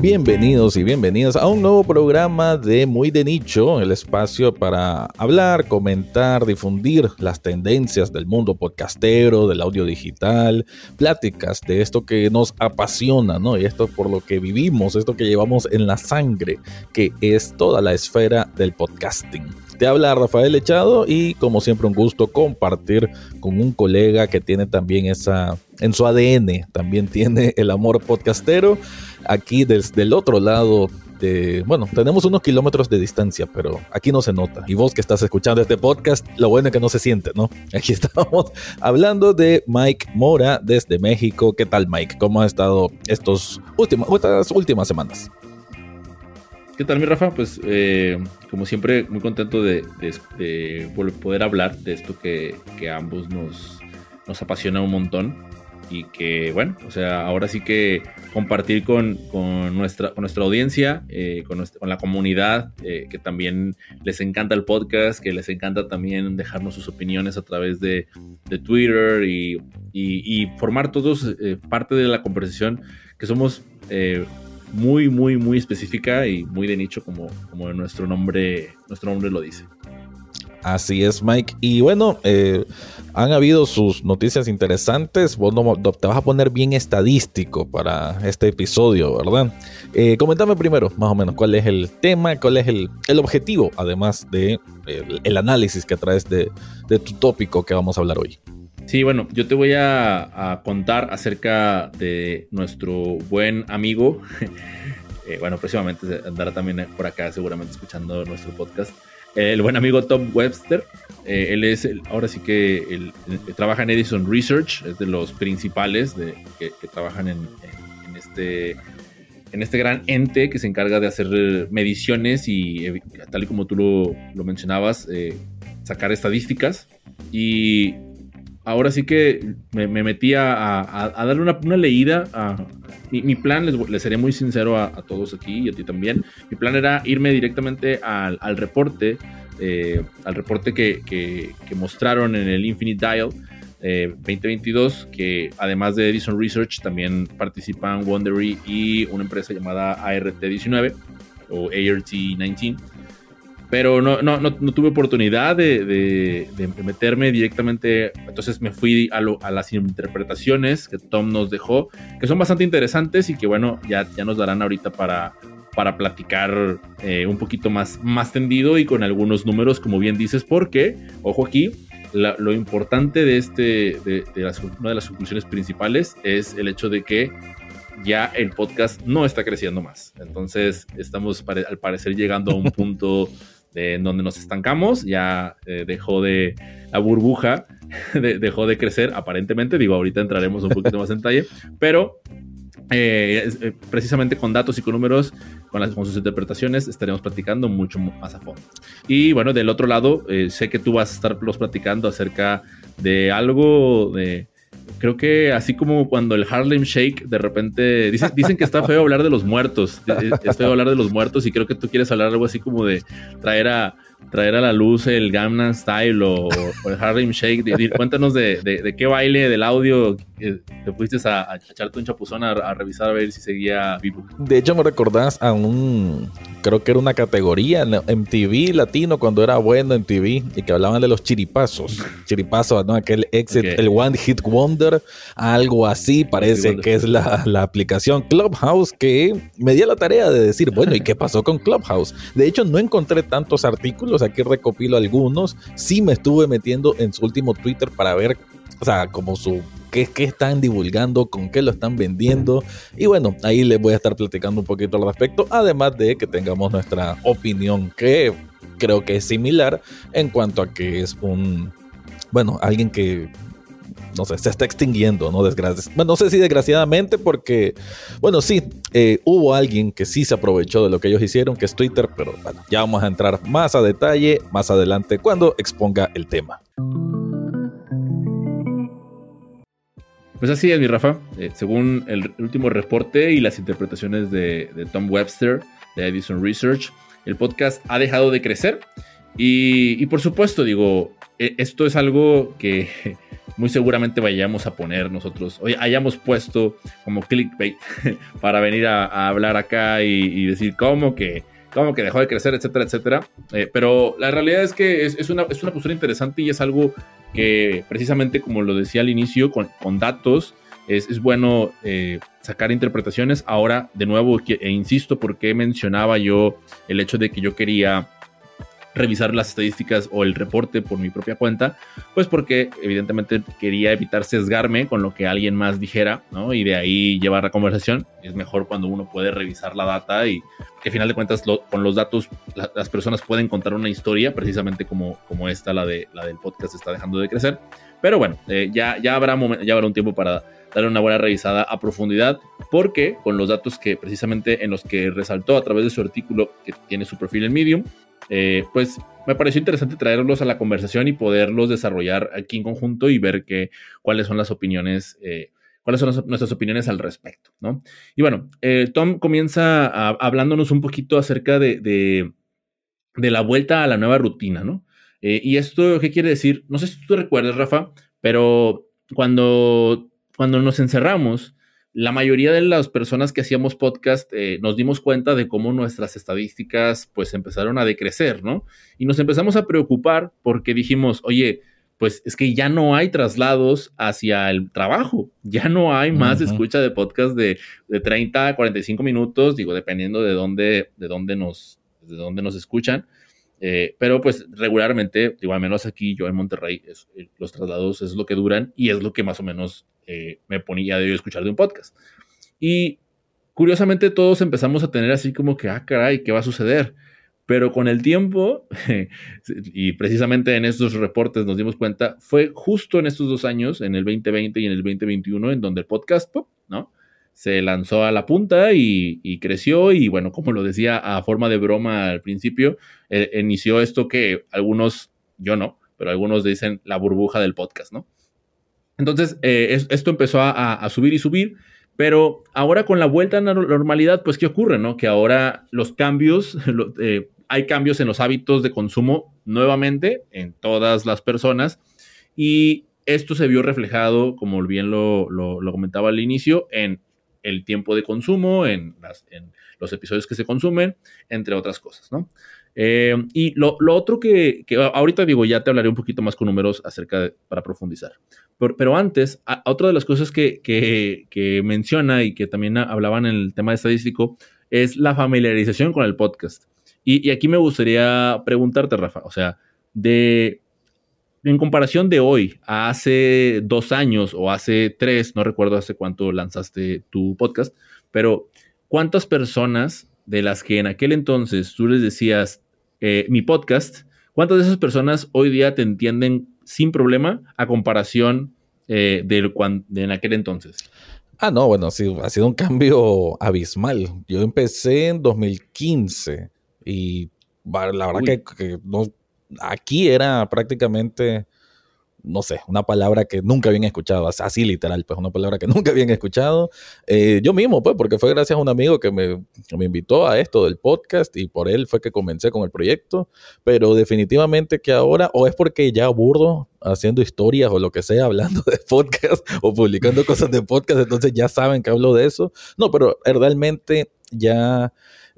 Bienvenidos y bienvenidas a un nuevo programa de Muy de Nicho, el espacio para hablar, comentar, difundir las tendencias del mundo podcastero, del audio digital, pláticas de esto que nos apasiona, ¿no? Y esto por lo que vivimos, esto que llevamos en la sangre, que es toda la esfera del podcasting. Te habla Rafael Echado y como siempre un gusto compartir con un colega que tiene también esa, en su ADN, también tiene el amor podcastero. Aquí desde el otro lado de, bueno, tenemos unos kilómetros de distancia, pero aquí no se nota. Y vos que estás escuchando este podcast, lo bueno es que no se siente, ¿no? Aquí estamos hablando de Mike Mora desde México. ¿Qué tal, Mike? ¿Cómo ha estado estos estas últimas semanas? ¿Qué tal, mi Rafa? Pues, eh, como siempre, muy contento de, poder hablar de esto que, a ambos nos, nos apasiona un montón. Y que, bueno, o sea, ahora sí que compartir con, nuestra, nuestra audiencia, eh, con, la comunidad, eh, que también les encanta el podcast, que les encanta también dejarnos sus opiniones a través de, Twitter y, formar todos parte de la conversación que somos muy, muy, muy específica y muy de nicho como, como nuestro, nombre, nuestro nombre lo dice. Así es, Mike. Y bueno, eh, han habido sus noticias interesantes. Vos te vas a poner bien estadístico para este episodio, ¿verdad? Eh, comentame primero, más o menos, cuál es el tema, cuál es el, objetivo, además de el, análisis que traes de, de tu tópico que vamos a hablar hoy. Sí, bueno, yo te voy a, contar acerca de nuestro buen amigo. Eh, bueno, próximamente andará también por acá seguramente escuchando nuestro podcast. El buen amigo Tom Webster. Eh, él es, ahora sí que trabaja en Edison Research, es de los principales que, trabajan en, este en este gran ente que se encarga de hacer mediciones y, eh, tal y como tú lo, lo mencionabas, sacar estadísticas. Y ahora sí que me, metí a, darle una, leída. A, mi, plan, les, seré muy sincero a, todos aquí y a ti también. Mi plan era irme directamente al, reporte, eh, al reporte que, mostraron en el Infinite Dial. 2022, eh, que además de Edison Research también participan Wondery y una empresa llamada ART19 o ART19 pero no, no, no, tuve oportunidad de, meterme directamente, entonces me fui a, a, las interpretaciones que Tom nos dejó, que son bastante interesantes y que bueno, ya, ya nos darán ahorita para, para platicar eh, un poquito más, más tendido y con algunos números, como bien dices, porque, ojo aquí, lo importante de, este, de, una de las conclusiones principales es el hecho de que ya el podcast no está creciendo más. Entonces, estamos al parecer llegando a un punto en donde nos estancamos, ya eh, dejó de, la burbuja dejó de crecer aparentemente, digo, ahorita entraremos un poquito más en detalle, pero eh, eh, precisamente con datos y con números, con, las, con sus interpretaciones, estaremos platicando mucho más a fondo. Y bueno, del otro lado, sé que tú vas a estar platicando acerca de algo de creo que así como cuando el Harlem Shake de repente dicen, dicen que está feo hablar de los muertos, es feo hablar de los muertos y creo que tú quieres hablar algo así como de traer a traer a la luz el Gangnam Style o, el Harlem Shake. cuéntanos de, qué baile del audio te fuiste a, echarte un chapuzón a, revisar a ver si seguía vivo. De hecho, me recordás a un, creo que era una categoría en TV latino cuando era bueno en TV y que hablaban de los chiripazos. Chiripazos, ¿no? Aquel exit, el One Hit Wonder, algo así parece que es la, la aplicación Clubhouse que me dio la tarea de decir, bueno, ¿y qué pasó con Clubhouse? De hecho, no encontré tantos artículos aquí recopilo algunos. Sí me estuve metiendo en su último Twitter para ver, o sea, como su qué, qué están divulgando, con qué lo están vendiendo. Y bueno, ahí les voy a estar platicando un poquito al respecto, además de que tengamos nuestra opinión, que creo que es similar en cuanto a que es un, bueno, alguien que no sé, se está extinguiendo, ¿no? Desgracias. Bueno, no sé si desgraciadamente porque, bueno, sí, eh, hubo alguien que sí se aprovechó de lo que ellos hicieron, que es Twitter, pero bueno, ya vamos a entrar más a detalle más adelante cuando exponga el tema. Pues así es, mi Rafa. Eh, según el último reporte y las interpretaciones de, Tom Webster de Edison Research, el podcast ha dejado de crecer. Y, y, por supuesto, digo, e, esto es algo que muy seguramente vayamos a poner nosotros, oye, hayamos puesto como clickbait para venir a, hablar acá y, decir cómo que, cómo que dejó de crecer, etcétera, etcétera. Eh, pero la realidad es que es, una, es, una, postura interesante y es algo que precisamente como lo decía al inicio, con, con datos, es, bueno eh, sacar interpretaciones. Ahora, de nuevo, e insisto, porque mencionaba yo el hecho de que yo quería revisar las estadísticas o el reporte por mi propia cuenta, pues porque evidentemente quería evitar sesgarme con lo que alguien más dijera, ¿no? Y de ahí llevar la conversación. Es mejor cuando uno puede revisar la data y que al final de cuentas con los datos las personas pueden contar una historia, precisamente como, como esta, la, de, la del podcast está dejando de crecer. Pero bueno, eh, ya, ya, habrá ya habrá un tiempo para darle una buena revisada a profundidad, porque con los datos que precisamente en los que resaltó a través de su artículo que tiene su perfil en Medium, eh, pues me pareció interesante traerlos a la conversación y poderlos desarrollar aquí en conjunto y ver que, cuáles son las opiniones, eh, cuáles son nuestras opiniones al respecto, ¿no? Y bueno, eh, Tom comienza hablándonos un poquito acerca de, de, de, la vuelta a la nueva rutina, ¿no? y esto, ¿qué quiere decir? No sé si tú recuerdas, Rafa, pero cuando, cuando nos encerramos, la mayoría de las personas que hacíamos podcast eh, nos dimos cuenta de cómo nuestras estadísticas pues empezaron a decrecer, ¿no? Y nos empezamos a preocupar porque dijimos, oye, pues es que ya no hay traslados hacia el trabajo, ya no hay más escucha de podcast de, de, 30 a 45 minutos, digo, dependiendo de dónde, de dónde, nos, de dónde nos escuchan. Eh, pero pues regularmente, digo, al menos aquí yo en Monterrey, eh, los traslados es lo que duran y es lo que más o menos eh, me ponía de escuchar de un podcast. Y curiosamente todos empezamos a tener así como que, ah, caray, ¿qué va a suceder? Pero con el tiempo, y precisamente en estos reportes nos dimos cuenta, fue justo en estos dos años, en el 2020 y en el 2021, en donde el podcast, ¿no? Se lanzó a la punta y, creció y bueno, como lo decía a forma de broma al principio, eh, inició esto que algunos, yo no, pero algunos dicen la burbuja del podcast, ¿no? Entonces, eh, esto empezó a, subir y subir, pero ahora con la vuelta a la normalidad, pues, ¿qué ocurre? No? Que ahora los cambios, eh, hay cambios en los hábitos de consumo nuevamente en todas las personas y esto se vio reflejado, como bien lo, comentaba al inicio, en el tiempo de consumo, en, en, los episodios que se consumen, entre otras cosas, ¿no? Eh, y lo, otro que, ahorita digo, ya te hablaré un poquito más con números acerca de, para profundizar. Pero, antes, otra de las cosas que, que, menciona y que también hablaban en el tema estadístico es la familiarización con el podcast. Y, aquí me gustaría preguntarte, Rafa, o sea, de, en comparación de hoy a hace dos años o hace tres, no recuerdo hace cuánto lanzaste tu podcast, pero ¿cuántas personas de las que en aquel entonces tú les decías eh, mi podcast, ¿cuántas de esas personas hoy día te entienden sin problema a comparación eh, de, de en aquel entonces? Ah, no, bueno, sí, ha sido un cambio abismal. Yo empecé en 2015 y la verdad que, no, aquí era prácticamente no sé, una palabra que nunca habían escuchado, así literal, pues una palabra que nunca habían escuchado. Eh, yo mismo, pues, porque fue gracias a un amigo que me, me, invitó a esto del podcast y por él fue que comencé con el proyecto, pero definitivamente que ahora, o es porque ya aburro haciendo historias o lo que sea, hablando de podcast o publicando cosas de podcast, entonces ya saben que hablo de eso. No, pero realmente ya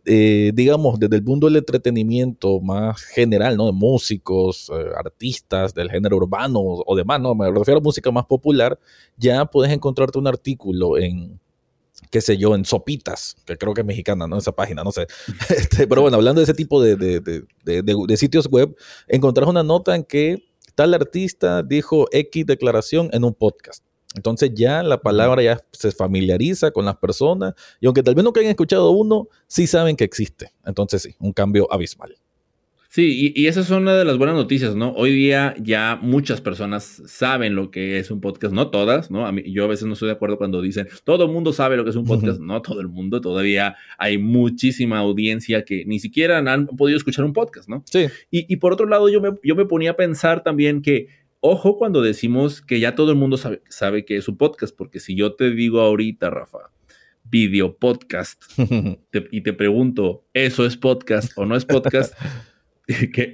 eh, digamos, desde el mundo del entretenimiento más general, ¿no? De músicos, eh, artistas del género urbano o, demás, ¿no? Me refiero a música más popular, ya puedes encontrarte un artículo en, qué sé yo, en Sopitas, que creo que es mexicana, ¿no? Esa página, no sé. Este, pero bueno, hablando de ese tipo de, de, sitios web, encontrás una nota en que tal artista dijo X declaración en un podcast. Entonces ya la palabra ya se familiariza con las personas y aunque tal vez nunca hayan escuchado uno, sí saben que existe. Entonces sí, un cambio abismal. Sí, y, esa es una de las buenas noticias, ¿no? Hoy día ya muchas personas saben lo que es un podcast, no todas, ¿no? A mí, yo a veces no estoy de acuerdo cuando dicen, todo el mundo sabe lo que es un podcast, no todo el mundo, todavía hay muchísima audiencia que ni siquiera han podido escuchar un podcast, ¿no? Sí. Y, y por otro lado, yo me, yo me ponía a pensar también que ojo cuando decimos que ya todo el mundo sabe, que es un podcast, porque si yo te digo ahorita, Rafa, video podcast, y te pregunto, ¿eso es podcast o no es podcast?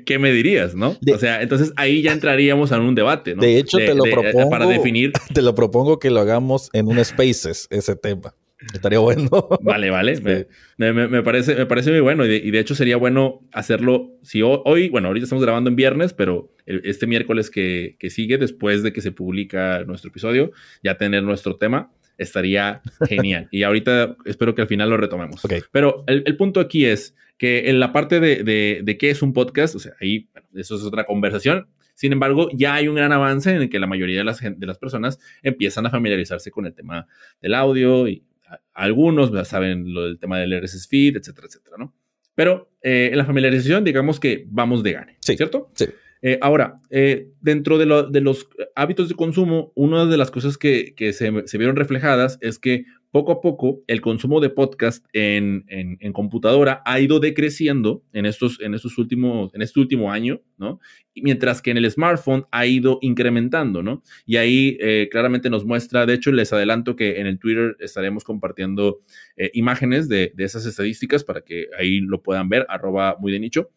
¿qué, me dirías, no? o sea, entonces ahí ya entraríamos en un debate, ¿no? De hecho, te lo propongo. Para definir. Te lo propongo que lo hagamos en un Spaces, ese tema. Estaría bueno. Vale, vale. Me, parece, me parece muy bueno. Y de, hecho sería bueno hacerlo. Si hoy, bueno, ahorita estamos grabando en viernes, pero este miércoles que, sigue, después de que se publica nuestro episodio, ya tener nuestro tema, estaría genial. y ahorita espero que al final lo retomemos. Pero el, punto aquí es que en la parte de, de, qué es un podcast, o sea, ahí, eso es otra conversación. Sin embargo, ya hay un gran avance en el que la mayoría de las, de las personas empiezan a familiarizarse con el tema del audio y algunos ya saben lo del tema del RSS feed, etcétera, etcétera, ¿no? Pero eh, en la familiarización, digamos que vamos de gane, ¿cierto? Sí. Eh, ahora, eh, dentro de, los hábitos de consumo, una de las cosas que, se, se, vieron reflejadas es que poco a poco el consumo de podcast en, computadora ha ido decreciendo en estos, en estos últimos, en este último año, ¿no? Mientras que en el smartphone ha ido incrementando, ¿no? Y ahí eh, claramente nos muestra, de hecho les adelanto que en el Twitter estaremos compartiendo eh, imágenes de, de, esas estadísticas para que ahí lo puedan ver, arroba muy de nicho.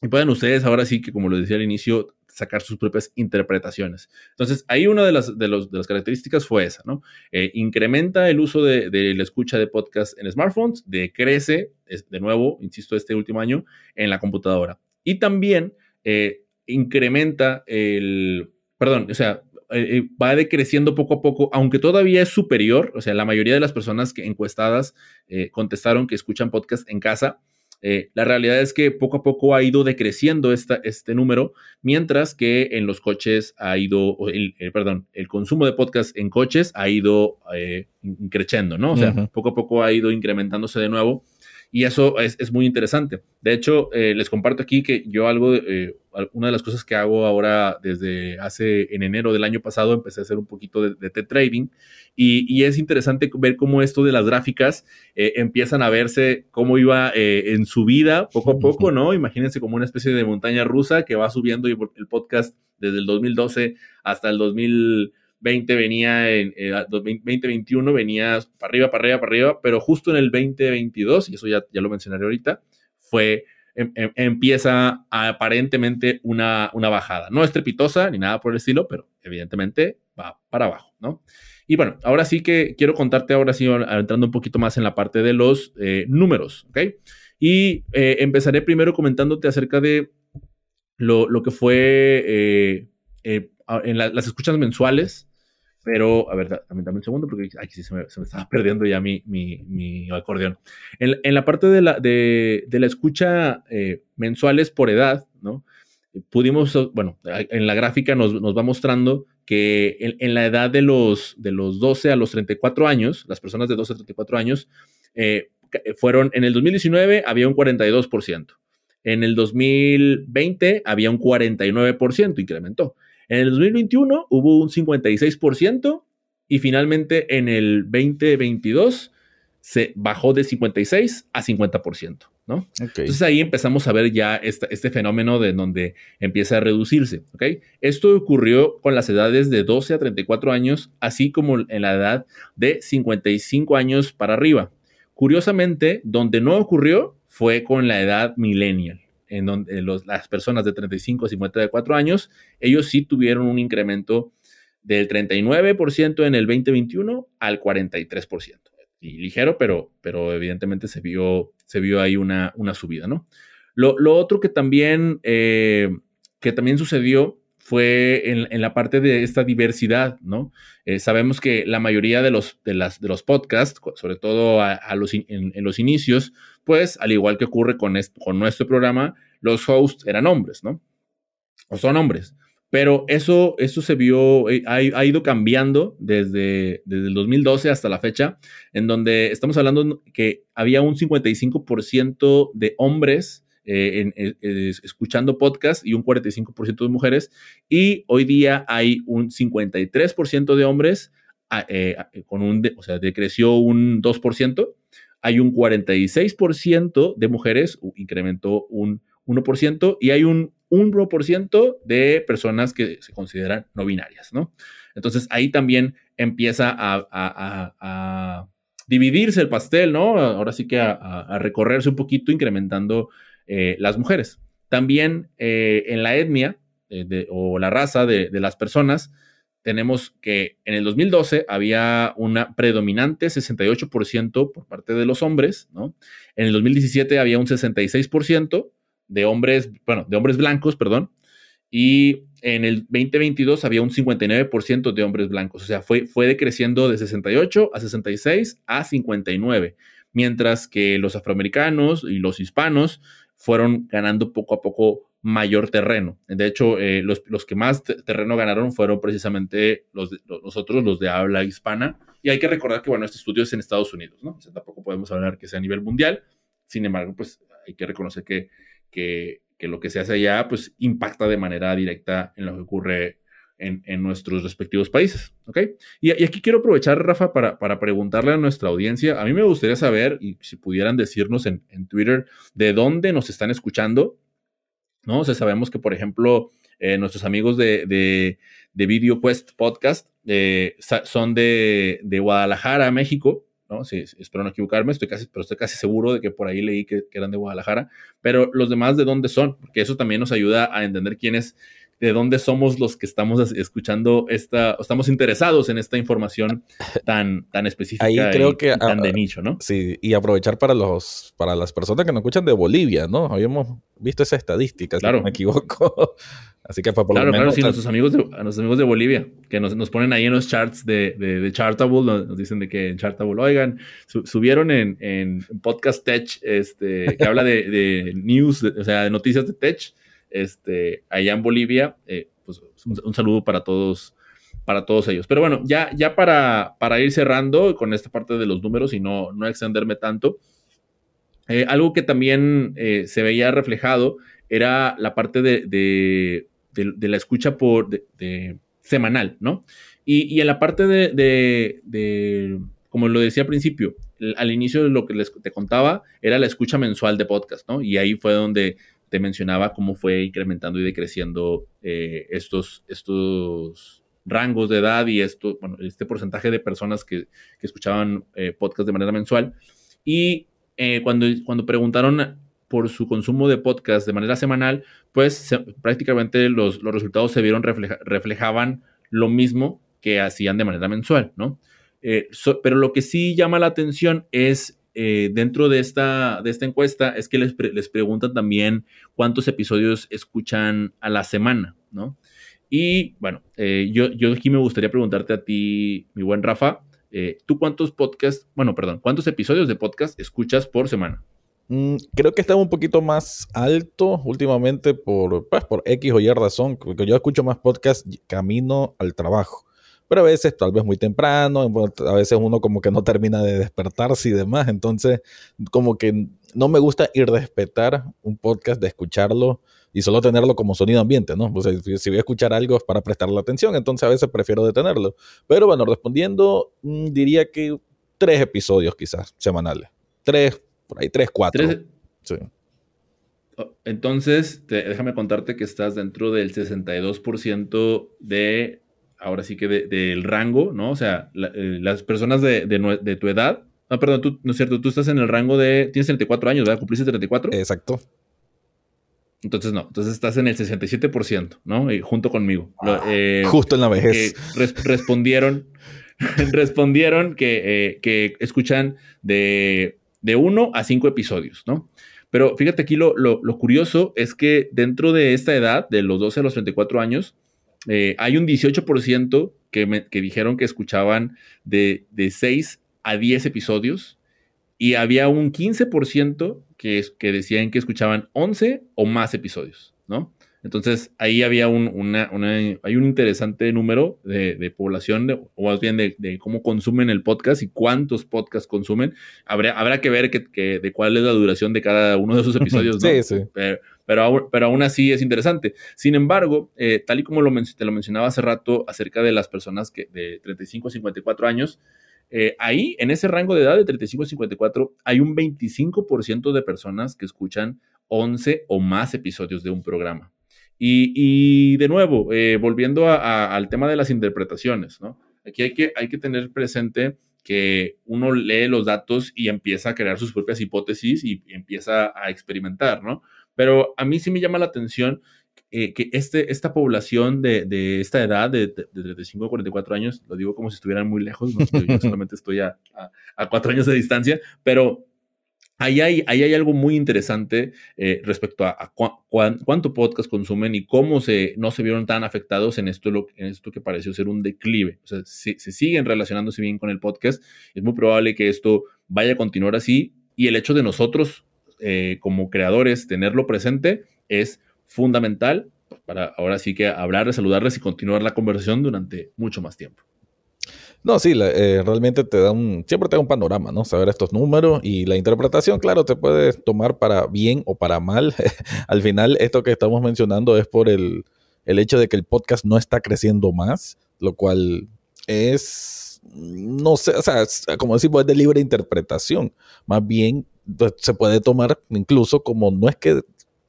Y pueden ustedes ahora sí que, como lo decía al inicio, sacar sus propias interpretaciones. Entonces, ahí una de las, de los, de las características fue esa, ¿no? Eh, incrementa el uso de, la escucha de podcast en smartphones, decrece, de nuevo, insisto, este último año, en la computadora. Y también eh, incrementa el, perdón, o sea, eh, va decreciendo poco a poco, aunque todavía es superior, o sea, la mayoría de las personas que encuestadas contestaron que escuchan podcast en casa, eh, la realidad es que poco a poco ha ido decreciendo esta, este número, mientras que en los coches ha ido, el, perdón, el consumo de podcast en coches ha ido eh, creciendo, ¿no? O sea, poco a poco ha ido incrementándose de nuevo. Y eso es, muy interesante. De hecho, eh, les comparto aquí que yo algo, eh, una de las cosas que hago ahora desde hace, en enero del año pasado, empecé a hacer un poquito de, de trading y, es interesante ver cómo esto de las gráficas eh, empiezan a verse cómo iba en su vida poco a poco, ¿no? Imagínense como una especie de montaña rusa que va subiendo y el podcast desde el 2012 hasta el 2000 20 venía en 2021 eh, venía para arriba, para arriba, para arriba, pero justo en el 2022, y eso ya, ya lo mencionaré ahorita, fue em, em, empieza aparentemente una, una bajada. No estrepitosa ni nada por el estilo, pero evidentemente va para abajo, ¿no? Y bueno, ahora sí que quiero contarte, ahora sí, entrando un poquito más en la parte de los eh, números, ¿ok? Y eh, empezaré primero comentándote acerca de lo, lo que fue en las escuchas mensuales pero, a ver, también dame un segundo porque aquí se me, estaba perdiendo ya mi, mi, acordeón. En, la parte de la, de, la escucha eh, mensuales por edad, ¿no? Pudimos, bueno, en la gráfica nos, va mostrando que en, la edad de los, de los 12 a los 34 años, las personas de 12 a 34 años, eh, fueron, en el 2019 había un 42%. En el 2020 había un 49%, incrementó. En el 2021 hubo un 56% y finalmente en el 2022 se bajó de 56 a 50%, ¿no? Entonces ahí empezamos a ver ya este fenómeno de donde empieza a reducirse, ¿ok? Esto ocurrió con las edades de 12 a 34 años, así como en la edad de 55 años para arriba. Curiosamente, donde no ocurrió fue con la edad millennial en donde las personas de 35 a 54 años, ellos sí tuvieron un incremento del 39% en el 2021 al 43%. Y ligero, pero, pero evidentemente se vio, se vio ahí una, una subida, ¿no? Lo, otro que también, eh, que también sucedió fue en, la parte de esta diversidad, ¿no? Eh, sabemos que la mayoría de los, de las, de los podcasts, sobre todo a, los en, los inicios, pues al igual que ocurre con, con nuestro programa, los hosts eran hombres, ¿no? O son hombres. Pero eso, eso se vio, eh, ha, ido cambiando desde, desde el 2012 hasta la fecha, en donde estamos hablando que había un 55% de hombres eh, escuchando podcast y un 45% de mujeres. Y hoy día hay un 53% de hombres, eh, con un, o sea, decreció un 2%. Hay un 46% de mujeres, incrementó un 1%, y hay un 1% de personas que se consideran no binarias, ¿no? Entonces ahí también empieza a, dividirse el pastel, ¿no? Ahora sí que a, recorrerse un poquito, incrementando eh, las mujeres. También eh, en la etnia o la raza de, las personas, tenemos que en el 2012 había una predominante 68% por parte de los hombres, ¿no? En el 2017 había un 66% de hombres, bueno, de hombres blancos, perdón, y en el 2022 había un 59% de hombres blancos, o sea, fue, fue decreciendo de 68 a 66 a 59, mientras que los afroamericanos y los hispanos fueron ganando poco a poco mayor terreno. De hecho, eh, los, que más terreno ganaron fueron precisamente los, nosotros, los de habla hispana. Y hay que recordar que, bueno, este estudio es en Estados Unidos, ¿no? O sea, tampoco podemos hablar que sea a nivel mundial. Sin embargo, pues hay que reconocer que, que, lo que se hace allá, pues impacta de manera directa en lo que ocurre en, nuestros respectivos países, ¿ok? Y, aquí quiero aprovechar, Rafa, para, para, preguntarle a nuestra audiencia, a mí me gustaría saber, y si pudieran decirnos en, en Twitter, de dónde nos están escuchando, ¿no? O sea, sabemos que, por ejemplo, eh, nuestros amigos de, de, de Video Quest Podcast eh, son de, de, Guadalajara, México, ¿no? Espero no equivocarme, estoy casi, pero estoy casi seguro de que por ahí leí que, eran de Guadalajara, pero los demás de dónde son, porque eso también nos ayuda a entender quiénes de dónde somos los que estamos escuchando esta, estamos interesados en esta información tan, tan específica Ahí creo y, que, tan de nicho, ¿no? Sí, y aprovechar para los, para las personas que nos escuchan de Bolivia, ¿no? Habíamos visto esa estadística, claro. si no me equivoco. Así que fue por claro, lo menos. Claro, sí, nuestros amigos, de, a nuestros amigos de Bolivia, que nos, nos, ponen ahí en los charts de, de, Chartable, nos, dicen de que en Chartable, oigan, subieron en, en, Podcast Tech, este, que habla de, de news, o sea, de noticias de Tech, este, allá en Bolivia, eh, pues un, saludo para todos, para todos ellos. Pero bueno, ya, ya para, para ir cerrando con esta parte de los números y no, no extenderme tanto, eh, algo que también eh, se veía reflejado era la parte de, de, la escucha por semanal, ¿no? Y, en la parte de, como lo decía al principio, al inicio de lo que les te contaba, era la escucha mensual de podcast, ¿no? Y ahí fue donde te mencionaba cómo fue incrementando y decreciendo eh, estos, estos rangos de edad y esto, bueno, este porcentaje de personas que, escuchaban eh, podcast de manera mensual. Y eh, cuando, cuando preguntaron por su consumo de podcast de manera semanal, pues prácticamente los, los, resultados se vieron reflejaban lo mismo que hacían de manera mensual, ¿no? pero lo que sí llama la atención es eh, dentro de esta, de esta encuesta es que les, les, preguntan también cuántos episodios escuchan a la semana, ¿no? Y bueno, eh, yo, yo aquí me gustaría preguntarte a ti, mi buen Rafa, eh, ¿tú cuántos podcasts, bueno, perdón, cuántos episodios de podcast escuchas por semana? Mm, creo que está un poquito más alto últimamente por, pues, por X o Y razón, porque yo escucho más podcast camino al trabajo pero a veces tal vez muy temprano, a veces uno como que no termina de despertarse y demás, entonces como que no me gusta ir a respetar un podcast, de escucharlo y solo tenerlo como sonido ambiente, ¿no? O sea, si voy a escuchar algo es para prestarle atención, entonces a veces prefiero detenerlo. Pero bueno, respondiendo, mm, diría que tres episodios quizás semanales. Tres, por ahí, tres, cuatro. Sí. Oh, entonces, déjame contarte que estás dentro del 62% de ahora sí que del rango, ¿no? O sea, eh, las personas de, tu edad. No, perdón, tú, no es cierto, tú estás en el rango de. Tienes 34 años, ¿verdad? ¿Cumpliste 34? Exacto. Entonces no, entonces estás en el 67%, ¿no? Y junto conmigo. Ah, eh, justo en la vejez. respondieron, respondieron que, eh, que escuchan de, de uno a cinco episodios, ¿no? Pero fíjate aquí lo, lo, lo, curioso es que dentro de esta edad, de los 12 a los 34 años, eh, hay un 18% que, que dijeron que escuchaban de, de 6 a 10 episodios y había un 15% que, que decían que escuchaban 11 o más episodios, ¿no? Entonces ahí había un, una, hay un interesante número de, población, o más bien de, cómo consumen el podcast y cuántos podcasts consumen. Habrá, habrá que ver que, de cuál es la duración de cada uno de esos episodios. ¿no? Sí, sí. Pero, pero, aún así es interesante. Sin embargo, eh, tal y como lo, te lo mencionaba hace rato acerca de las personas que de 35 a 54 años, eh, ahí, en ese rango de edad de 35 a 54, hay un 25% de personas que escuchan 11 o más episodios de un programa. Y, de nuevo, eh, volviendo al tema de las interpretaciones, ¿no? Aquí hay que, hay que tener presente que uno lee los datos y empieza a crear sus propias hipótesis y empieza a experimentar, ¿no? Pero a mí sí me llama la atención eh, que este, esta población de, esta edad, de, de, 35 a 44 años, lo digo como si estuvieran muy lejos, yo solamente estoy a, a, cuatro años de distancia, pero Ahí hay, algo muy interesante eh, respecto a, cuánto podcast consumen y cómo se, no se vieron tan afectados en esto, esto que pareció ser un declive. O sea, se, siguen relacionándose bien con el podcast. Es muy probable que esto vaya a continuar así y el hecho de nosotros eh, como creadores tenerlo presente es fundamental para ahora sí que hablarles, saludarles y continuar la conversación durante mucho más tiempo. No, sí, eh, realmente te da un, siempre te da un panorama, ¿no? Saber estos números y la interpretación, claro, te puede tomar para bien o para mal. Al final, esto que estamos mencionando es por el, el hecho de que el podcast no está creciendo más, lo cual es, no sé, o sea, como decimos, es de libre interpretación. Más bien, pues, se puede tomar incluso como no es que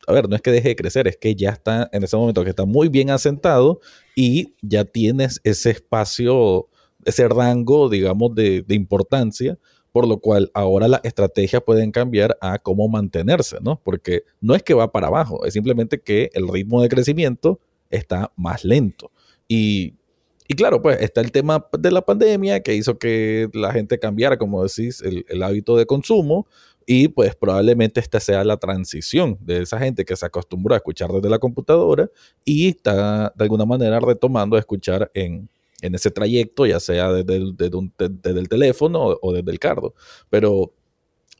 a ver, no es que deje de crecer, es que ya está en ese momento que está muy bien asentado y ya tienes ese espacio ese rango, digamos, de, importancia, por lo cual ahora las estrategias pueden cambiar a cómo mantenerse, ¿no? Porque no es que va para abajo, es simplemente que el ritmo de crecimiento está más lento. Y, claro, pues está el tema de la pandemia que hizo que la gente cambiara, como decís, el, el hábito de consumo. Y pues probablemente esta sea la transición de esa gente que se acostumbró a escuchar desde la computadora y está de alguna manera retomando a escuchar en, en ese trayecto, ya sea desde el, desde el teléfono o, desde el carro. Pero,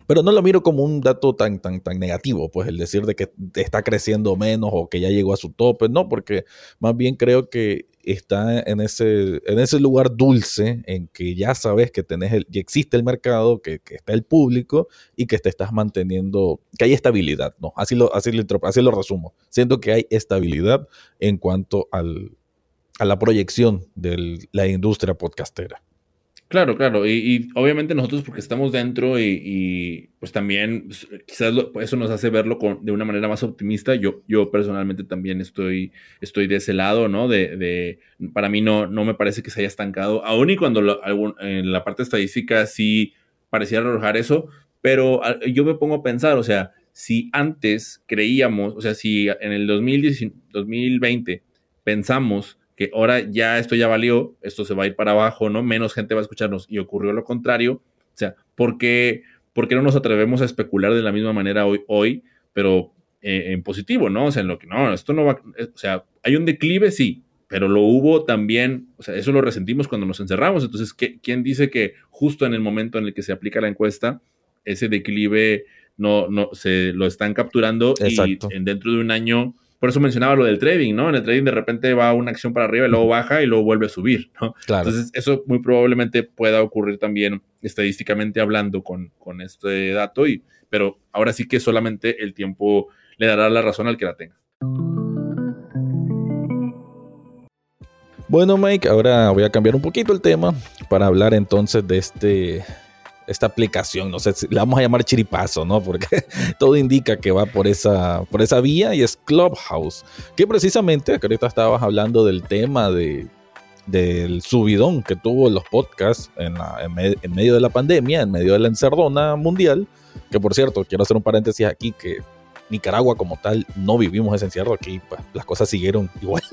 pero no lo miro como un dato tan, tan, tan negativo, pues el decir de que está creciendo menos o que ya llegó a su tope, no, porque más bien creo que está en ese, en ese lugar dulce en que ya sabes que tenés el, que existe el mercado, que, que, está el público y que te estás manteniendo, que hay estabilidad, ¿no? Así lo, así, así lo resumo. Siento que hay estabilidad en cuanto al, a la proyección de la industria podcastera. Claro, claro. Y, obviamente nosotros porque estamos dentro y, pues también pues, quizás eso nos hace verlo de una manera más optimista. Yo, yo personalmente también estoy, estoy de ese lado, ¿no? De, para mí no, no me parece que se haya estancado, aún y cuando en la parte estadística sí parecía arrojar eso, pero yo me pongo a pensar, o sea, si antes creíamos, o sea, si en el 2020 pensamos que ahora ya esto ya valió, esto se va a ir para abajo, ¿no? Menos gente va a escucharnos y ocurrió lo contrario. O sea, ¿por qué, no nos atrevemos a especular de la misma manera hoy, hoy pero eh, en positivo, ¿no? O sea, en lo que no, esto no va, eh, o sea, hay un declive, sí, pero lo hubo también, o sea, eso lo resentimos cuando nos encerramos. Entonces, ¿quién dice que justo en el momento en el que se aplica la encuesta, ese declive no, no se lo están capturando y en, dentro de un año por eso mencionaba lo del trading, ¿no? En el trading de repente va una acción para arriba y luego baja y luego vuelve a subir, ¿no? Claro. Entonces, eso muy probablemente pueda ocurrir también estadísticamente hablando con, con este dato, y, pero ahora sí que solamente el tiempo le dará la razón al que la tenga. Bueno, Mike, ahora voy a cambiar un poquito el tema para hablar entonces de este esta aplicación, no sé si la vamos a llamar chiripazo, ¿no? Porque todo indica que va por esa, por esa vía y es Clubhouse, que precisamente, que ahorita estabas hablando del tema de, del subidón que tuvo los podcasts en, en medio de la pandemia, en medio de la encerdona mundial, que por cierto, quiero hacer un paréntesis aquí que Nicaragua como tal no vivimos ese encierro, aquí pues, las cosas siguieron igual.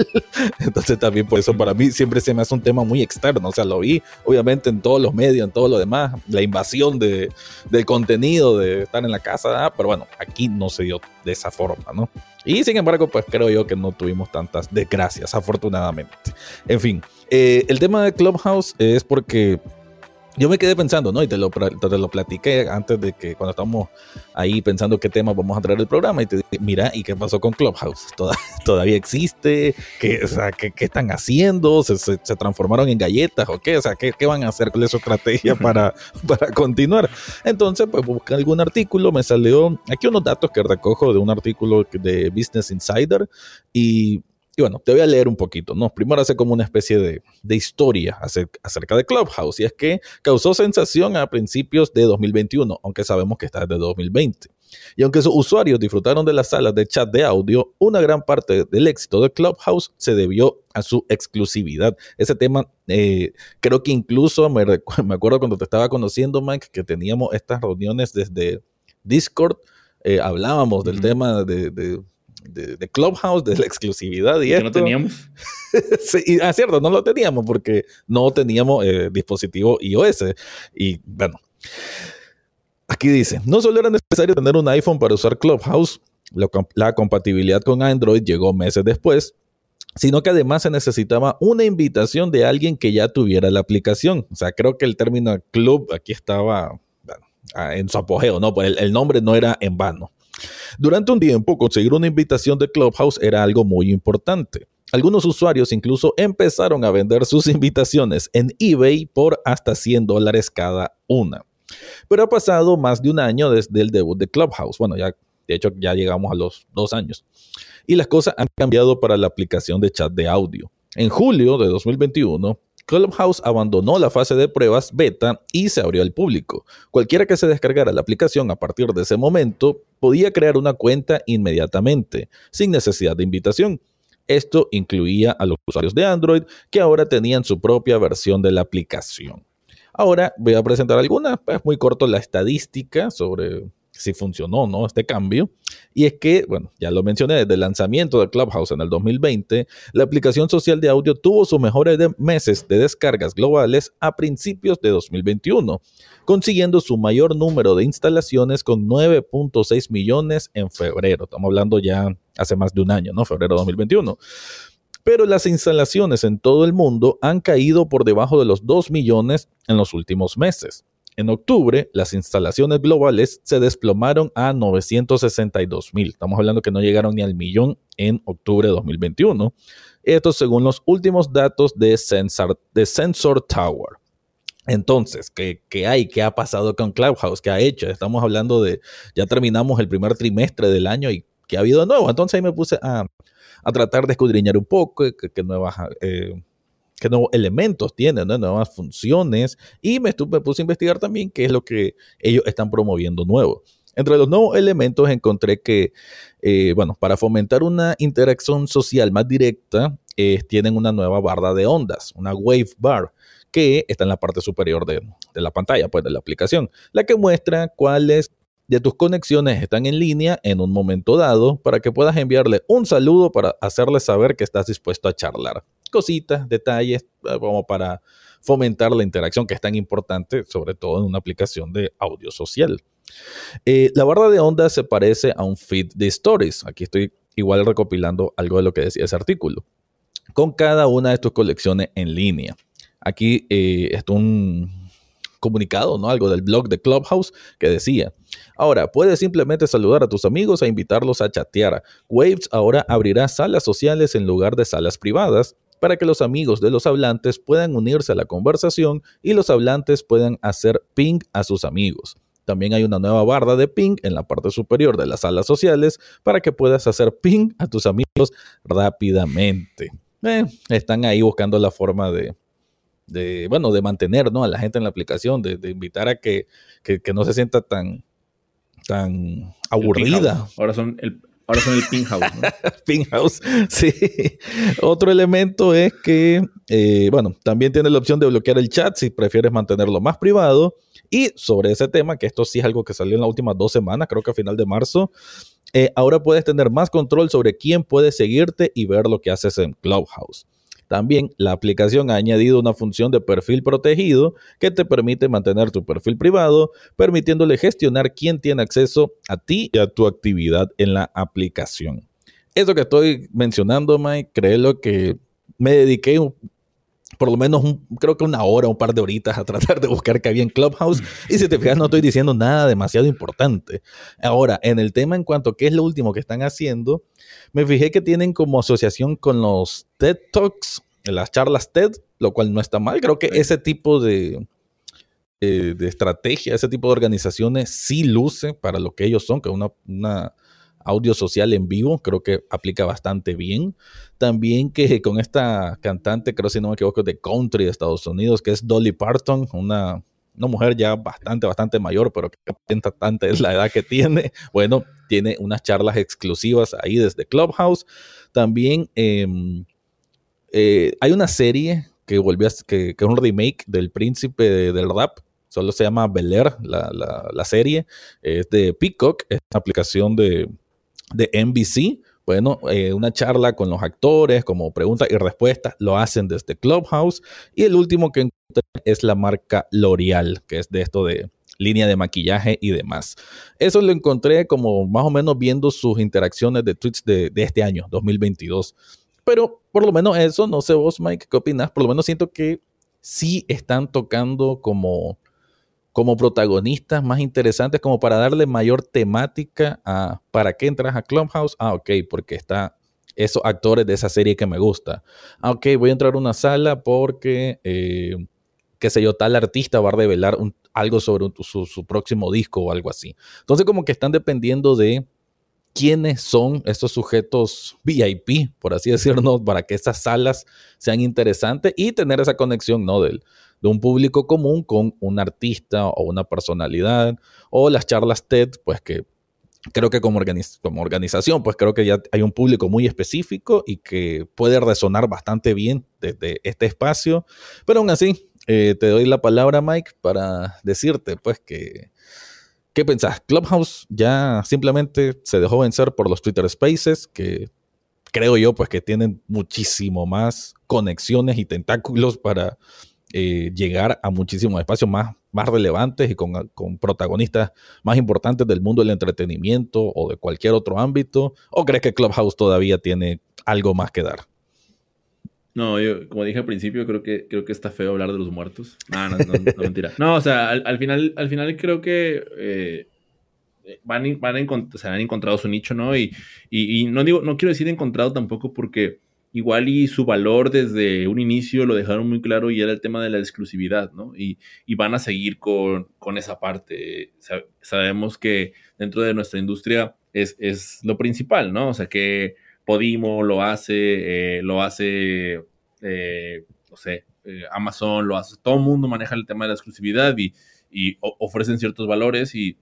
Entonces también por eso para mí siempre se me hace un tema muy externo, o sea, lo vi obviamente en todos los medios, en todo lo demás, la invasión de, del contenido de estar en la casa, ah, pero bueno, aquí no se dio de esa forma, ¿no? Y sin embargo, pues creo yo que no tuvimos tantas desgracias, afortunadamente. En fin, eh, el tema de Clubhouse es porque yo me quedé pensando, ¿no? Y te lo, te lo platiqué antes de que cuando estábamos ahí pensando qué tema vamos a traer el programa y te dije, mira, ¿y qué pasó con Clubhouse? ¿Todavía existe? ¿Qué, o sea, ¿qué, están haciendo? ¿Se, ¿Se, transformaron en galletas o qué? O sea, ¿qué, qué van a hacer con esa estrategia para, para continuar? Entonces, pues busqué algún artículo, me salió aquí unos datos que recojo de un artículo de Business Insider y y bueno, te voy a leer un poquito, ¿no? Primero hace como una especie de, de historia acerca, de Clubhouse, y es que causó sensación a principios de 2021, aunque sabemos que está desde 2020. Y aunque sus usuarios disfrutaron de las salas de chat de audio, una gran parte del éxito de Clubhouse se debió a su exclusividad. Ese tema, eh, creo que incluso me, me acuerdo cuando te estaba conociendo, Mike, que teníamos estas reuniones desde Discord eh, hablábamos del tema de, de, Clubhouse, de la exclusividad y, esto. no teníamos. sí, y, ah, cierto, no lo teníamos porque no teníamos eh, dispositivo iOS. Y bueno, aquí dice, no solo era necesario tener un iPhone para usar Clubhouse, la compatibilidad con Android llegó meses después, sino que además se necesitaba una invitación de alguien que ya tuviera la aplicación. O sea, creo que el término club aquí estaba en su apogeo, ¿no? Pues el, nombre no era en vano. Durante un tiempo, conseguir una invitación de Clubhouse era algo muy importante. Algunos usuarios incluso empezaron a vender sus invitaciones en eBay por hasta 100 dólares cada una. Pero ha pasado más de un año desde el debut de Clubhouse. Bueno, ya, de hecho, ya llegamos a los dos años y las cosas han cambiado para la aplicación de chat de audio. En julio de 2021, Clubhouse abandonó la fase de pruebas beta y se abrió al público. Cualquiera que se descargara la aplicación a partir de ese momento podía crear una cuenta inmediatamente, sin necesidad de invitación. Esto incluía a los usuarios de Android que ahora tenían su propia versión de la aplicación. Ahora voy a presentar algunas, pues muy corto la estadística sobre si funcionó no este cambio. Y es que, bueno, ya lo mencioné, desde el lanzamiento de Clubhouse en el 2020, la aplicación social de audio tuvo sus mejores meses de descargas globales a principios de 2021, consiguiendo su mayor número de instalaciones con 9.6 millones en febrero. Estamos hablando ya hace más de un año, ¿no? Febrero de 2021 pero las instalaciones en todo el mundo han caído por debajo de los 2 millones en los últimos meses. En octubre, las instalaciones globales se desplomaron a 962 mil. Estamos hablando que no llegaron ni al millón en octubre de 2021. Esto según los últimos datos de Sensor, Tower. Entonces, ¿qué, ¿qué, hay? ¿Qué ha pasado con Clubhouse? ¿Qué ha hecho? Estamos hablando de, ya terminamos el primer trimestre del año y ¿qué ha habido de nuevo? Entonces ahí me puse a, a tratar de escudriñar un poco, qué nuevas eh, qué nuevos elementos tienen, nuevas funciones. Y me, puse a investigar también qué es lo que ellos están promoviendo nuevo. Entre los nuevos elementos encontré que, eh, bueno, para fomentar una interacción social más directa, eh, tienen una nueva barra de ondas, una wave bar, que está en la parte superior de, de la pantalla, pues de la aplicación, la que muestra cuáles de tus conexiones están en línea en un momento dado para que puedas enviarle un saludo para hacerle saber que estás dispuesto a charlar cositas, detalles, eh, como para fomentar la interacción que es tan importante, sobre todo en una aplicación de audio social. Eh, la barra de ondas se parece a un feed de stories. Aquí estoy igual recopilando algo de lo que decía ese artículo. Con cada una de tus colecciones en línea. Aquí eh, está un comunicado, ¿no? Algo del blog de Clubhouse que decía. Ahora, puedes simplemente saludar a tus amigos e invitarlos a chatear. Waves ahora abrirá salas sociales en lugar de salas privadas para que los amigos de los hablantes puedan unirse a la conversación y los hablantes puedan hacer ping a sus amigos. También hay una nueva barra de ping en la parte superior de las salas sociales para que puedas hacer ping a tus amigos rápidamente. Eh, están ahí buscando la forma de, bueno, de mantener ¿no? a la gente en la aplicación, de, invitar a que, que, no se sienta tan, tan aburrida. Ahora son el, Ahora son el pin house. pin house, sí. Otro elemento es que, eh, bueno, también tiene la opción de bloquear el chat si prefieres mantenerlo más privado. Y sobre ese tema, que esto sí es algo que salió en las últimas dos semanas, creo que a final de marzo, eh, ahora puedes tener más control sobre quién puede seguirte y ver lo que haces en Clubhouse. También la aplicación ha añadido una función de perfil protegido que te permite mantener tu perfil privado, permitiéndole gestionar quién tiene acceso a ti y a tu actividad en la aplicación. Eso que estoy mencionando, Mike, créelo que me dediqué por lo menos creo que una hora, un par de horitas a tratar de buscar que había en Clubhouse. Y si te fijas, no estoy diciendo nada demasiado importante. Ahora, en el tema en cuanto a qué es lo último que están haciendo, me fijé que tienen como asociación con los TED Talks, las charlas TED, lo cual no está mal. Creo que ese tipo de, eh, de estrategia, ese tipo de organizaciones sí luce para lo que ellos son, que es una, una audio social en vivo, creo que aplica bastante bien. También que con esta cantante, creo si no me equivoco, de country de Estados Unidos, que es Dolly Parton, una, una mujer ya bastante, bastante mayor, pero que tanta es la edad que tiene. Bueno, tiene unas charlas exclusivas ahí desde Clubhouse. También em, eh, hay una serie que volvió a, que, que, es un remake del príncipe del rap solo se llama Bel Air, la, serie, es de Peacock, es una aplicación de, de NBC. Bueno, eh, una charla con los actores, como preguntas y respuestas, lo hacen desde Clubhouse. Y el último que encontré es la marca L'Oreal, que es de esto de línea de maquillaje y demás. Eso lo encontré como más o menos viendo sus interacciones de tweets de, este año, 2022. Pero por lo menos eso, no sé vos, Mike, ¿qué opinas? Por lo menos siento que sí están tocando como, como protagonistas más interesantes, como para darle mayor temática a ¿para qué entras a Clubhouse? Ah, ok, porque está esos actores de esa serie que me gusta. Ah, ok, voy a entrar a una sala porque, eh, qué sé yo, tal artista va a revelar algo sobre su, próximo disco o algo así. Entonces como que están dependiendo de quiénes son estos sujetos VIP, por así decirlo, para que estas salas sean interesantes y tener esa conexión, ¿no? Del, de un público común con un artista o una personalidad o las charlas TED, pues que creo que como, como organización, pues creo que ya hay un público muy específico y que puede resonar bastante bien desde este espacio, pero aún así eh, te doy la palabra, Mike, para decirte, pues, que... ¿Qué pensás? Clubhouse ya simplemente se dejó vencer por los Twitter Spaces, que creo yo, pues, que tienen muchísimo más conexiones y tentáculos para eh, llegar a muchísimos espacios más, más relevantes y con, con, protagonistas más importantes del mundo del entretenimiento o de cualquier otro ámbito? ¿O crees que Clubhouse todavía tiene algo más que dar? No, yo, como dije al principio, creo que, creo que está feo hablar de los muertos. No, no, no, no mentira. No, o sea, al, final, al final creo que eh, van, van o sea, han encontrado su nicho, ¿no? Y, y, no digo, no quiero decir encontrado tampoco porque igual y su valor desde un inicio lo dejaron muy claro y era el tema de la exclusividad, ¿no? Y, y van a seguir con, con esa parte. sabemos que dentro de nuestra industria es, es lo principal, ¿no? O sea, que Podimo lo hace, eh, lo hace, eh, no sé, eh, Amazon lo hace, todo el mundo maneja el tema de la exclusividad y, ofrecen ciertos valores y,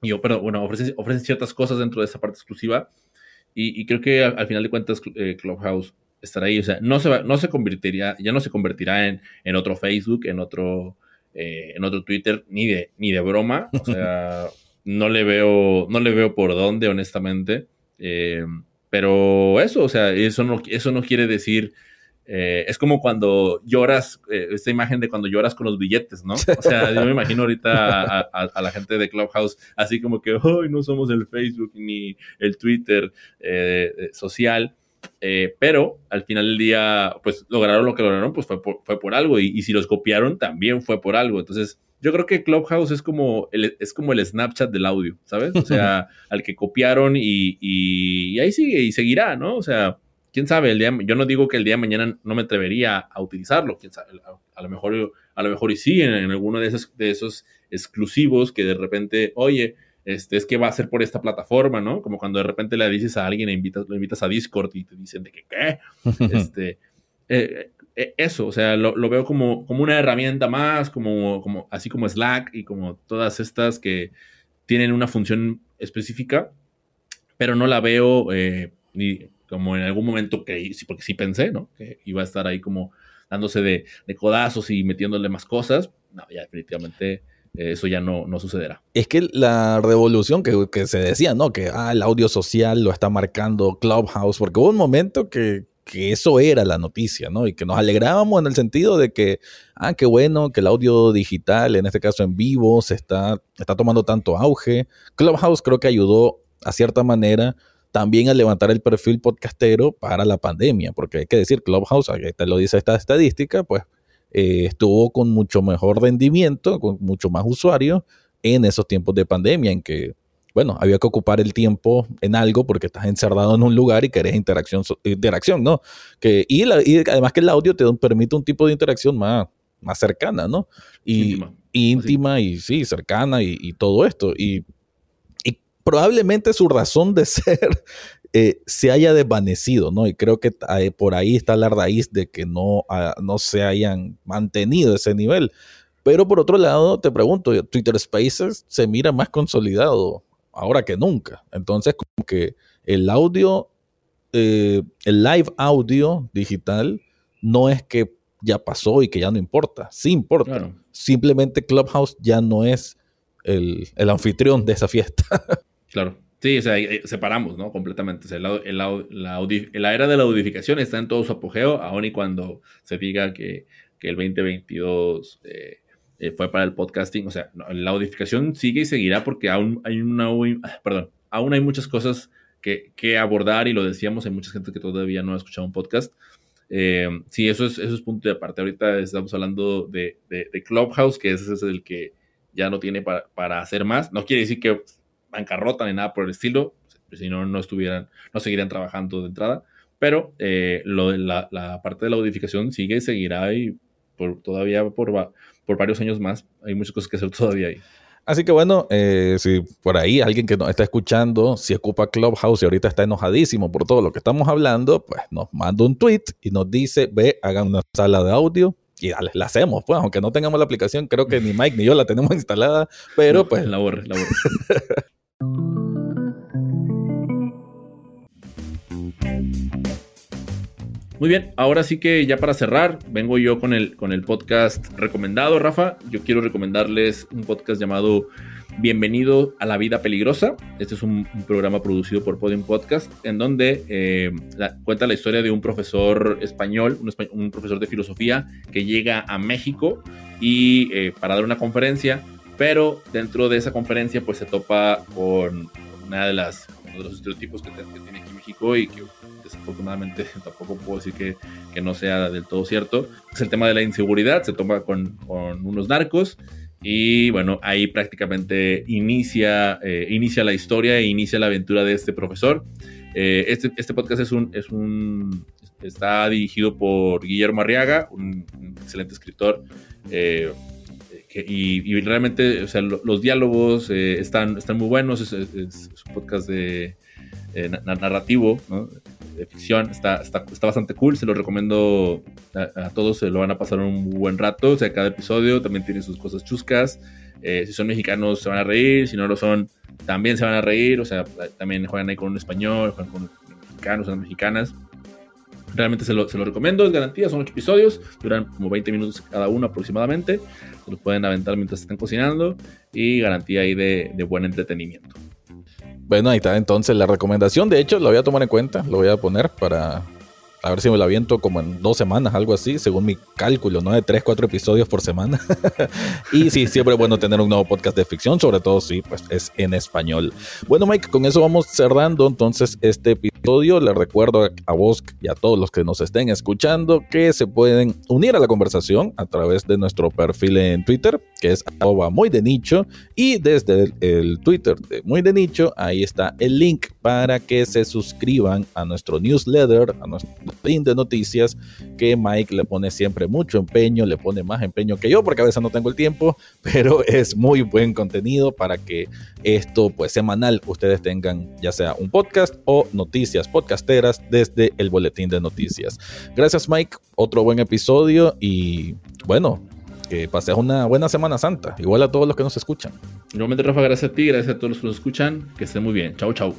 y bueno, ofrecen, ofrecen, ciertas cosas dentro de esa parte exclusiva y, creo que al, final de cuentas Clubhouse estará ahí, o sea, no se, no se convertiría, ya no se convertirá en, en otro Facebook, en otro, en otro Twitter, ni de, ni de broma, o sea, no le veo, no le veo por dónde, honestamente. Eh, pero eso, o sea, eso no, eso no quiere decir... Eh, es como cuando lloras, eh, esta imagen de cuando lloras con los billetes, ¿no? O sea, yo me imagino ahorita a, la gente de Clubhouse así como que, hoy no somos el Facebook ni el Twitter eh, social, pero al final del día, pues lograron lo que lograron, pues fue por, fue por algo, y, y, si los copiaron también fue por algo. Entonces, yo creo que Clubhouse es como el, es como el Snapchat del audio, ¿sabes? O sea, al que copiaron y, ahí sigue y seguirá, ¿no? O sea, quién sabe, el día, yo no digo que el día de mañana no me atrevería a utilizarlo, quién sabe, a, lo mejor, a lo mejor y sí, en, alguno de esos, de esos exclusivos que de repente, oye, este, es que va a ser por esta plataforma, ¿no? Como cuando de repente le dices a alguien, e invitas, lo invitas a Discord y te dicen de que, ¿qué? Este, eh, e, eso, o sea, lo, veo como, como, una herramienta más, como, como, así como Slack y como todas estas que tienen una función específica, pero no la veo eh, ni como en algún momento que, porque sí pensé, ¿no? Que iba a estar ahí como dándose de, codazos y metiéndole más cosas. No, ya definitivamente eh, eso ya no, no sucederá. Es que la revolución que, que, se decía, ¿no? Que ah, el audio social lo está marcando Clubhouse, porque hubo un momento que, que eso era la noticia, ¿no? Y que nos alegrábamos en el sentido de que, ah, qué bueno que el audio digital, en este caso en vivo, se está, está tomando tanto auge. Clubhouse creo que ayudó a cierta manera también a levantar el perfil podcastero para la pandemia, porque hay que decir, Clubhouse, ahí te lo dice esta estadística, pues eh, estuvo con mucho mejor rendimiento, con mucho más usuarios en esos tiempos de pandemia en que bueno, había que ocupar el tiempo en algo porque estás encerrado en un lugar y querés interacción, interacción ¿no? Que, y, además que el audio te permite un tipo de interacción más, más cercana, ¿no? Y íntima, y sí, cercana y, todo esto. Y, probablemente su razón de ser eh, se haya desvanecido, ¿no? Y creo que eh, por ahí está la raíz de que no, ah, no se hayan mantenido ese nivel. Pero por otro lado, te pregunto, Twitter Spaces se mira más consolidado ahora que nunca. Entonces, como que el audio, eh, el live audio digital, no es que ya pasó y que ya no importa. Sí importa. Simplemente Clubhouse ya no es el, anfitrión de esa fiesta. claro. Sí, o sea, eh, separamos, ¿no? Completamente. O sea, la, la, era de la audificación está en todo su apogeo, aun y cuando se diga que, el 2022 eh, eh, fue para el podcasting. O sea, la audificación sigue y seguirá porque aún hay una, perdón, aún hay muchas cosas que, que, abordar y lo decíamos, hay mucha gente que todavía no ha escuchado un podcast. Eh, sí, eso es, eso es punto de aparte. Ahorita estamos hablando de, de, Clubhouse, que ese es el que ya no tiene para, para, hacer más. No quiere decir que bancarrota ni nada por el estilo, si no, no estuvieran, no seguirían trabajando de entrada. Pero eh, lo de la, la, parte de la audificación sigue y seguirá y por, todavía por, por varios años más. Hay muchas cosas que hacer todavía ahí. Así que bueno, eh, si por ahí alguien que nos está escuchando, si ocupa Clubhouse y ahorita está enojadísimo por todo lo que estamos hablando, pues nos manda un tweet y nos dice, ve, hagan una sala de audio y dale, la hacemos, pues, aunque no tengamos la aplicación, creo que ni Mike ni yo la tenemos instalada, pero pues... La borre, la borre. Muy bien, ahora sí que ya para cerrar, vengo yo con el, con el podcast recomendado, Rafa. Yo quiero recomendarles un podcast llamado Bienvenido a la Vida Peligrosa. Este es un, programa producido por Podium Podcast, en donde eh, cuenta la historia de un profesor español, un, profesor de filosofía que llega a México y eh, para dar una conferencia, pero dentro de esa conferencia pues se topa con una de las de los estereotipos que, que tiene aquí México y que desafortunadamente tampoco puedo decir que, que, no sea del todo cierto. Es el tema de la inseguridad, se toma con, con unos narcos y bueno, ahí prácticamente inicia, eh, inicia la historia e inicia la aventura de este profesor. Eh, este, este podcast es un, es un, está dirigido por Guillermo Arriaga, un, excelente escritor. Eh, y, realmente, los diálogos están, están muy buenos. Es, es, un podcast de, narrativo, ¿no? De ficción. Está, está, está, bastante cool, se lo recomiendo a, todos, se lo van a pasar un buen rato. O sea, cada episodio también tiene sus cosas chuscas. Eh, si son mexicanos se van a reír, si no lo son también se van a reír. O sea, también juegan ahí con un español, juegan con mexicanos, son mexicanas. Realmente se lo, se lo, recomiendo, es garantía, son 8 episodios, duran como 20 minutos cada uno aproximadamente. Se los pueden aventar mientras están cocinando y garantía ahí de, de buen entretenimiento. Bueno, ahí está entonces la recomendación. De hecho, lo voy a tomar en cuenta, lo voy a poner para a ver si me la aviento como en dos semanas, algo así, según mi cálculo, ¿no? De tres, cuatro episodios por semana. y sí, siempre es bueno tener un nuevo podcast de ficción, sobre todo si pues, es en español. Bueno, Mike, con eso vamos cerrando entonces este episodio. Le recuerdo a vos y a todos los que nos estén escuchando que se pueden unir a la conversación a través de nuestro perfil en Twitter, que es arroba de nicho, y desde el, Twitter de muy de nicho, ahí está el link para que se suscriban a nuestro newsletter, a nuestro de noticias que Mike le pone siempre mucho empeño, le pone más empeño que yo porque a veces no tengo el tiempo, pero es muy buen contenido para que esto pues semanal ustedes tengan ya sea un podcast o noticias podcasteras desde el boletín de noticias. Gracias Mike, otro buen episodio y bueno, que pases una buena Semana Santa, igual a todos los que nos escuchan. Igualmente Rafa, gracias a ti, gracias a todos los que nos escuchan, que estén muy bien. Chau, chau.